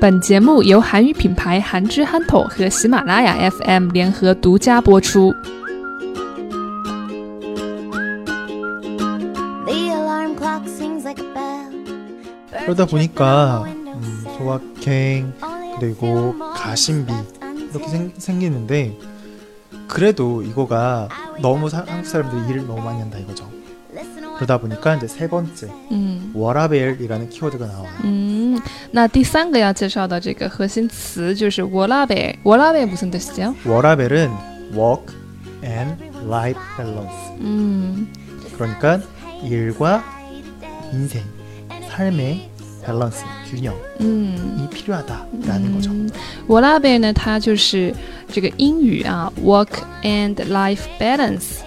本节目由韩语品牌韩之憨头和喜马拉雅 FM 联合独家播出。 The alarm clock sings like a bell. 그러다 보니까 음, 소확행 그리고 가심비 이렇게 생, 생기는데 그래도 이거가 너무 사- 한국 사람들이 일을 너무 많이 한다 이거죠. 그러다 보니까 이제 세 번째 嗯 워라벨이라는 키워드가 나와요. 嗯，那第三个要介绍的这个核心词就是 워라벨。워라벨 무슨 뜻이죠? 워라벨은 work and life balance. 嗯 그러니까 일과 인생, 삶의 밸런스, 균형이 嗯。 필요하다라는 거죠. 嗯 워라벨呢，它就是这个英语啊，work and life balance，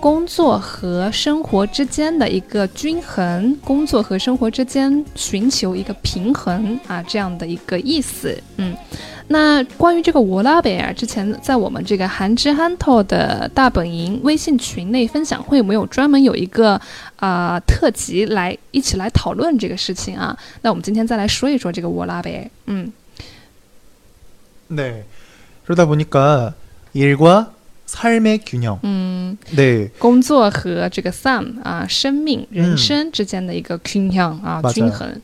工作和生活之间的一个均衡，工作和生活之间寻求一个平衡啊，这样的一个意思。嗯，那关于这个워라벨啊，之前在我们这个韩之憨透的大本营微信群内分享会，有没有专门有一个啊、特辑来一起来讨论这个事情啊？那我们今天再来说一说这个워라벨。嗯。 네. 그러다 보니까 일과 삶의 균형. 嗯， 네. 工作和这个 some 啊，生命、人生之间的一个均衡啊， 맞아요 均衡。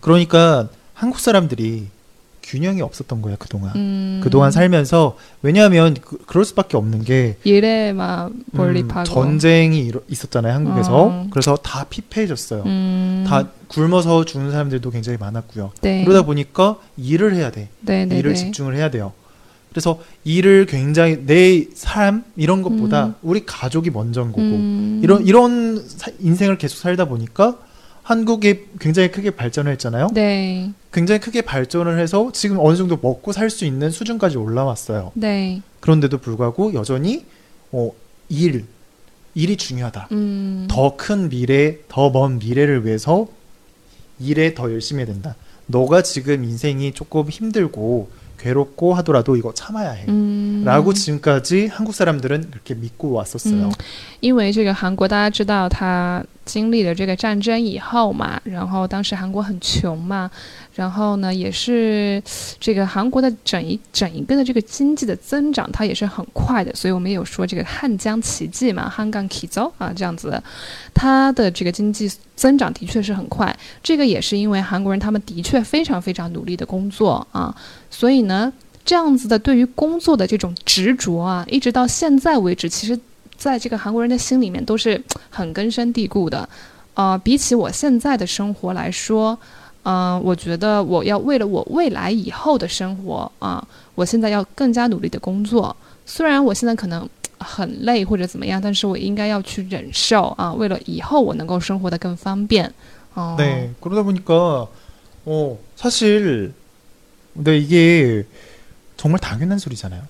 그러니까 한국 사람들이 균형이 없었던 거야 그동안. 嗯， 그동안 살면서 왜냐하면 그, 그럴 수밖에 없는 게 일에만 음, 몰입하고. 전쟁이 일어- 있었잖아요 한국에서. 어. 그래서 다 피폐해졌어요. 嗯， 다 굶어서 죽는 사람들도 굉장히 많았고요. 네, 그러다 보니까 일을 해야 돼. 네, 네, 일을 네. 집중을 해야 돼요. 그래서 일을 굉장히 내 삶 이런 것보다 음. 우리 가족이 먼저인 거고 음, 이런 이런 사- 인생을 계속 살다 보니까 한국이 굉장히 크게 발전을 했잖아요. 네, 굉장히 크게 발전을 해서 지금 어느 정도 먹고 살 수 있는 수준까지 올라왔어요. 네, 그런데도 불구하고 여전히 어, 일 일이 중요하다. 음, 더큰 미래, 더 먼 미래를 위해서 일에 더 열심히 해야 된다. 너가 지금 인생이 조금 힘들고 괴롭고 하더라도 이거 참아야 해. 嗯， 라고 지금까지 한국 사람들은 그렇게 믿고 왔었어요. 嗯因为这个韩国大家知道，它 经历了这个战争以后嘛，然后当时韩国很穷嘛，然后呢，也是这个韩国的整一整一个的这个经济的增长，它也是很快的，所以我们也有说这个汉江奇迹嘛，汉江奇走啊这样子，它的这个经济增长的确是很快，这个也是因为韩国人他们的确非常非常努力的工作啊，所以呢。这样子的对于工作的这种执着啊，一直到现在为止，其实在这个韩国人的心里面都是很根深蒂固的。呃，比起我现在的生活来说，嗯、我觉得我要为了我未来以后的生活啊、我现在要更加努力的工作。虽然我现在可能很累或者怎么样，但是我应该要去忍受啊，为了以后我能够生活的更方便。哦、 네. 그러다 보니까 어, 사실 근데 이게 정말 당연한 소리잖아요.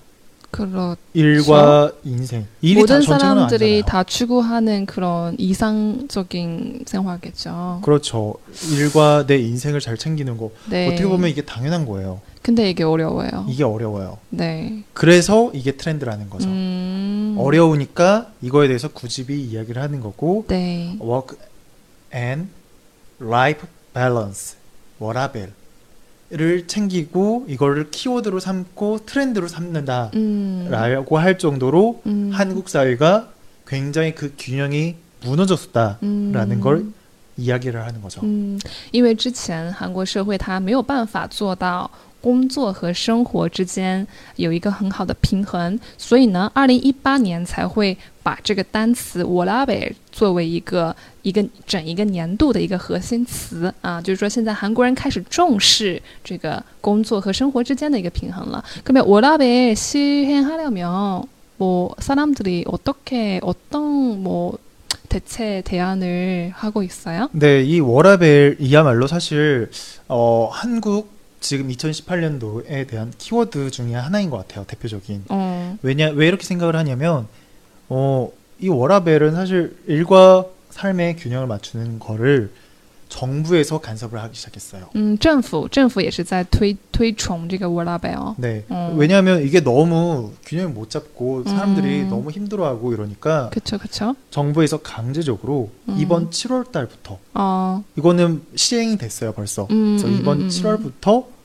그렇 일과 인생. 모든 사람들이. 다 추구하는 그런 이상적인 생활겠죠. 그렇죠. 일과 내 인생을 잘 챙기는 거. 네. 어떻게 보면 이게 당연한 거예요. 근데 이게 어려워요. 이게 어려워요. 네. 그래서 이게 트렌드라는 거죠. 음. 어려우니까 이거에 대해서 굳이 이야기를 하는 거고 네. work and life balance 워라벨 을 챙기고 이거를 키워드로 삼고 트렌드로 삼는다라고 음. 할 정도로 음. 한국 사회가 굉장히 그 균형이 무너졌다라는 음. 걸 이야기를 하는 거죠. 嗯，因为之前韩国社会它没有办法做到 工作和生活之间有一个很好的平衡，所以呢，二零一八年才会把这个单词 w o l a b 作为一个一个整一个年度的一个核心词啊，就是说现在韩国人开始重视这个工作和生活之间的一个平衡了。그러면 w o l a b 시행하려면 뭐 사람들이 어떻게 어떤 뭐 대체 대안을 하고 있어요? 네, 이 워라벨이야말로 사실 어, 한국 지금 2018년도에 대한 키워드 중에 하나인 것 같아요. 대표적인. 어, 왜냐 왜 이렇게 생각을 하냐면 어, 이 워라벨은 사실 일과 삶의 균형을 맞추는 거를 정부에서 간섭을 하기 시작했어요. 嗯，政府政府也是在推推崇这个 w o r a b e l 네. 음. 왜냐하면 이게 너무 균형을 못 잡고 사람들이 음. 너무 힘들어하고 이러니까 그쵸 그쵸. 정부에서 강제적으로 음. 이번 7월 달부터 어, 이거는 시행이 됐어요 벌써. 음, 그래서 음, 이번 음, 음. 7월부터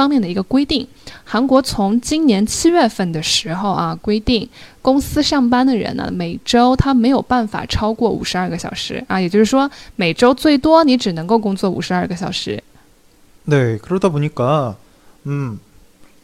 方面的一个规定。韩国从今年七月份的时候啊，规定公司上班的人呢，每周他没有办法超过五十二个小时啊，也就是说每周最多你只能够工作五十二个小时。 네, 그러다 보니까 음,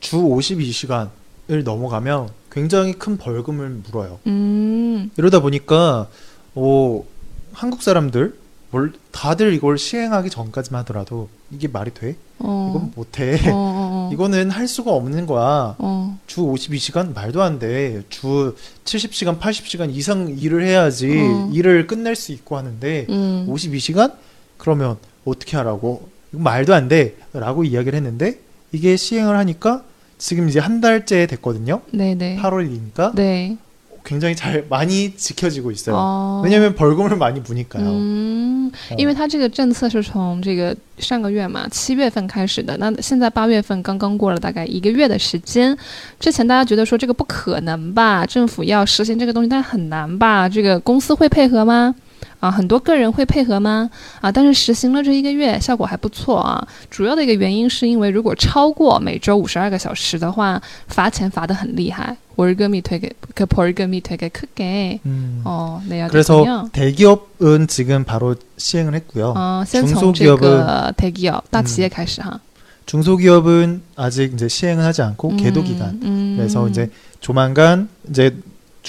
주 52시간을 넘어가면 굉장히 큰 벌금을 물어요. 嗯 이러다 보니까 어, 한국 사람들 뭘 다들 이걸 시행하기 전까지만 하더라도 이게 말이 돼? 어. 이건 못해. 어. 어, 어. 이거는 할 수가 없는 거야. 어. 주 52시간 말도 안 돼. 주 70시간, 80시간 이상 일을 해야지 어. 일을 끝낼 수 있고 하는데 음. 52시간 그러면 어떻게 하라고? 이거 말도 안 돼라고 이야기를 했는데 이게 시행을 하니까 지금 이제 한 달째 됐거든요. 네네. 8월이니까. 네. 네. 네. 굉장히 잘 많이 지켜지고 있어요. 哦， 왜냐면 벌금을 많이 무니까요. 嗯， 어. 因为它这个政策是从这个上个月嘛，七月份开始的，那现在八月份刚刚过了大概一个月的时间。之前大家觉得说这个不可能吧，政府要实行这个东西，但很难吧？这个公司会配合吗？ 啊，很多个人会配合吗？啊，但是实行了这一个月，效果还不错啊。主要的一个原因是因为如果超过每周五十二个小时的话，罚钱罚得很厉害。월급이되게그벌금이되게크게 음. 어, 내야 그래서 되군요. 대기업은 지금 바로 시행을 했고요. 嗯，先从这 중소기업은 个 대기업 大企业开始哈。 중소기업은 아직 이제 시행을 하지 않고 嗯 계도 기간. 嗯， 그래서 이제 조만간 이제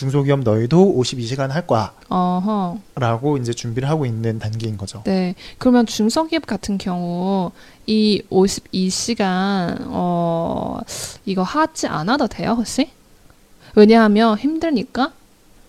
중소기업 너희도 52시간 할 어허. 거야라고 이제 준비를 하고 있는 단계인 거죠. 네. 그러면 중소기업 같은 경우 이 52시간 어 이거 하지 않아도 돼요, 혹시? 왜냐하면 힘드니까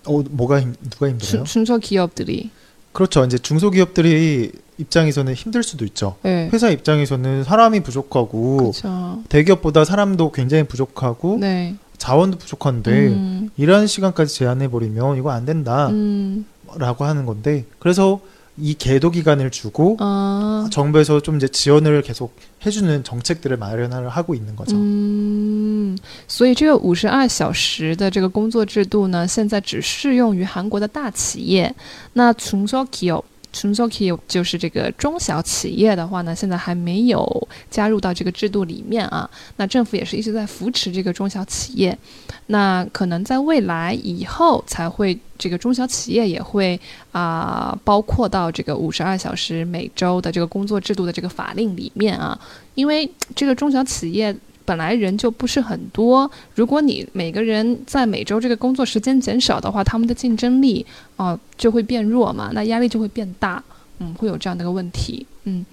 어, 뭐가 힘, 누가 힘들어요? 중, 중소기업들이. 그렇죠. 이제 중소기업들이 입장에서는 힘들 수도 있죠. 네. 회사 입장에서는 사람이 부족하고 그렇죠. 대기업보다 사람도 굉장히 부족하고 네. 자원도 부족한데 음, 일하는 시간까지 제한해 버리면 이거 안 된다라고 음, 하는 건데 그래서 이 계도 기간을 주고 아, 정부에서 좀 이제 지원을 계속 해주는 정책들을 마련을 하고 있는 거죠. 嗯，所以这个五十二小时的这个工作制度呢，现在只适用于韩国的大企业。那중소기업 中小企业就是这个中小企业的话呢，现在还没有加入到这个制度里面啊。那政府也是一直在扶持这个中小企业，那可能在未来以后才会这个中小企业也会啊包括到这个五十二小时每周的这个工作制度的这个法令里面啊，因为这个中小企业。本来人就不是很多，如果你每个人在每周这个工作时间减少的话，他们的竞争力啊、就会变弱嘛，那压力就会变大，嗯，会有这样的一个问题，嗯。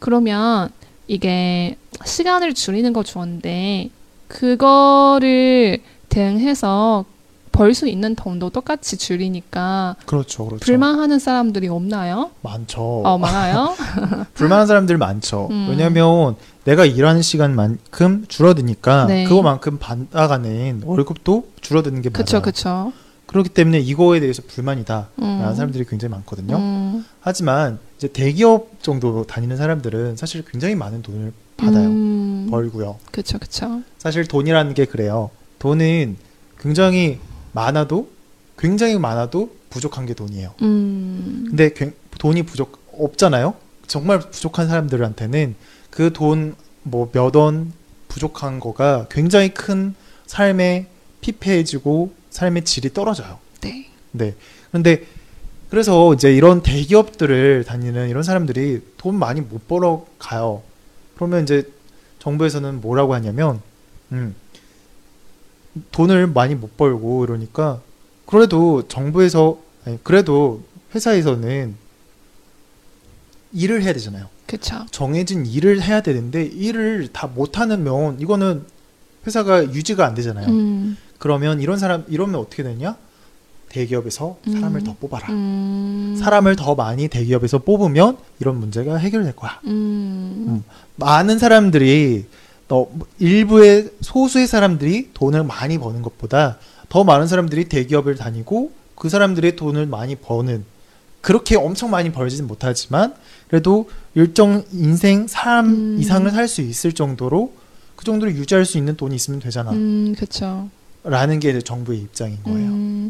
그러면이게시간을줄이는거좋은데그거를대응해서 벌 수 있는 돈도 똑같이 줄이니까 그렇죠, 그렇죠. 불만하는 사람들이 없나요? 많죠. 어 많아요. 불만한 사람들 많죠. 음. 왜냐하면 내가 일하는 시간만큼 줄어드니까 네. 그거만큼 받아가는 월급도 줄어드는 게 그쵸 많아요. 그쵸. 그렇기 때문에 이거에 대해서 불만이다라는 음. 사람들이 굉장히 많거든요. 음. 하지만 이제 대기업 정도 다니는 사람들은 사실 굉장히 많은 돈을 받아요. 음. 벌고요. 그쵸 그쵸. 사실 돈이라는 게 그래요. 돈은 굉장히 많아도 굉장히 많아도 부족한 게 돈이에요. 음. 근데 굉- 돈이 부족 없잖아요. 정말 부족한 사람들한테는 그 돈 뭐 몇 원 부족한 거가 굉장히 큰 삶에 피폐해지고 삶의 질이 떨어져요. 네. 네. 그런데 그래서 이제 이런 대기업들을 다니는 이런 사람들이 돈 많이 못 벌어 가요. 그러면 이제 정부에서는 뭐라고 하냐면, 음, 돈을 많이 못 벌고 이러니까 그래도 정부에서 아니, 그래도 회사에서는 일을 해야 되잖아요. 그쵸. 정해진 일을 해야 되는데 일을 다 못하는 면 이거는 회사가 유지가 안 되잖아요. 음. 그러면 이런 사람 이러면 어떻게 되냐? 대기업에서 사람을 음. 더 뽑아라. 음. 사람을 더 많이 대기업에서 뽑으면 이런 문제가 해결될 거야. 음. 음. 많은 사람들이 더 일부의 소수의 사람들이 돈을 많이 버는 것보다 더 많은 사람들이 대기업을 다니고 그 사람들의 돈을 많이 버는 그렇게 엄청 많이 벌지는 못하지만 그래도 일정 인생 삶 음. 이상을 살 수 있을 정도로 그 정도로 유지할 수 있는 돈이 있으면 되잖아. 음, 그렇죠. 라는 게 정부의 입장인 거예요. 음,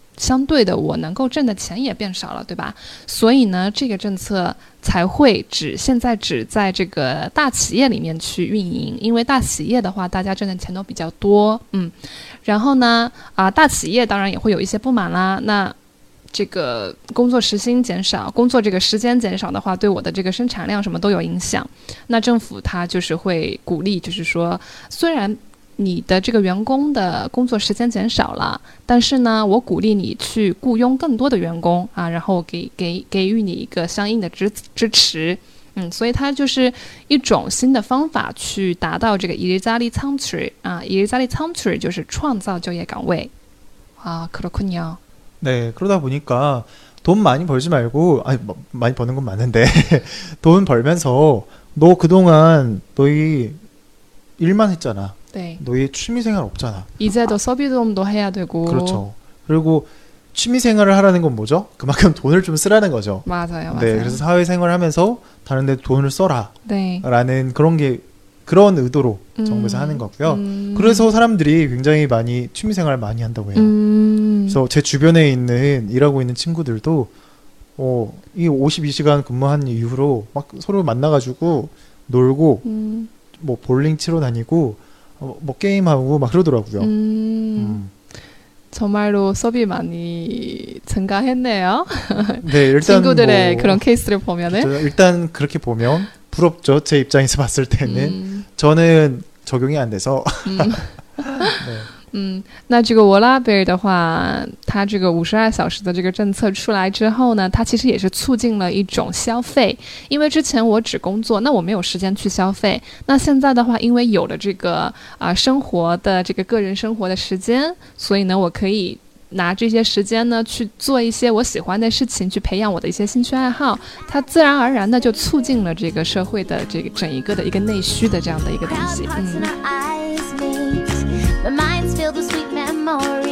相对的我能够挣的钱也变少了，对吧？所以呢，这个政策才会只现在只在这个大企业里面去运营，因为大企业的话，大家挣的钱都比较多，嗯，然后呢，啊，大企业当然也会有一些不满啦，那。这个工作时薪减少，工作这个时间减少的话，对我的这个生产量什么都有影响。那政府它就是会鼓励，就是说，虽然你的这个员工的工作时间减少了，但是呢，我鼓励你去雇佣更多的员工啊，然后给给给予你一个相应的支支持。嗯，所以它就是一种新的方法去达到这个일자리창출啊，일자리창출就是创造就业岗位啊，그렇군요。 네, 그러다 보니까 돈 많이 벌지 말고 아니 뭐, 많이 버는 건 많은데 돈 벌면서 너 그동안 너희 일만 했잖아. 네. 너희 취미 생활 없잖아. 이제도 서비돔도 해야 되고. 그렇죠. 그리고 취미 생활을 하라는 건 뭐죠? 그만큼 돈을 좀 쓰라는 거죠. 맞아요, 맞아요. 네, 그래서 사회 생활 하면서 다른 데 돈을 네. 써라라는 그런 게 그런 의도로 음, 정부에서 하는 거고요. 음, 그래서 사람들이 굉장히 많이 취미 생활 많이 한다고 해요. 음, 그래서 제 주변에 있는 일하고 있는 친구들도 어, 이 52시간 근무한 이후로 막 서로 만나가지고 놀고 음, 뭐 볼링 치러 다니고 어, 뭐 게임하고 막 그러더라고요. 음, 음. 정말로 서비 많이 증가했네요. 네, 일단 친구들의 뭐 그런 케이스를 보면은. 저- 일단 그렇게 보면 부럽죠. 제 입장에서 봤을 때는 음, 저는 적용이 안 돼서 嗯 네. 嗯，那这个沃拉贝尔的话，它这个五十二小时的这个政策出来之后呢，它其实也是促进了一种消费。因为之前我只工作，那我没有时间去消费。那现在的话，因为有了这个啊、生活的这个个人生活的时间，所以呢，我可以。拿这些时间呢去做一些我喜欢的事情，去培养我的一些兴趣爱好，它自然而然的就促进了这个社会的这个整一个的一个内需的这样的一个东西。parts 嗯 filled the sweet memories.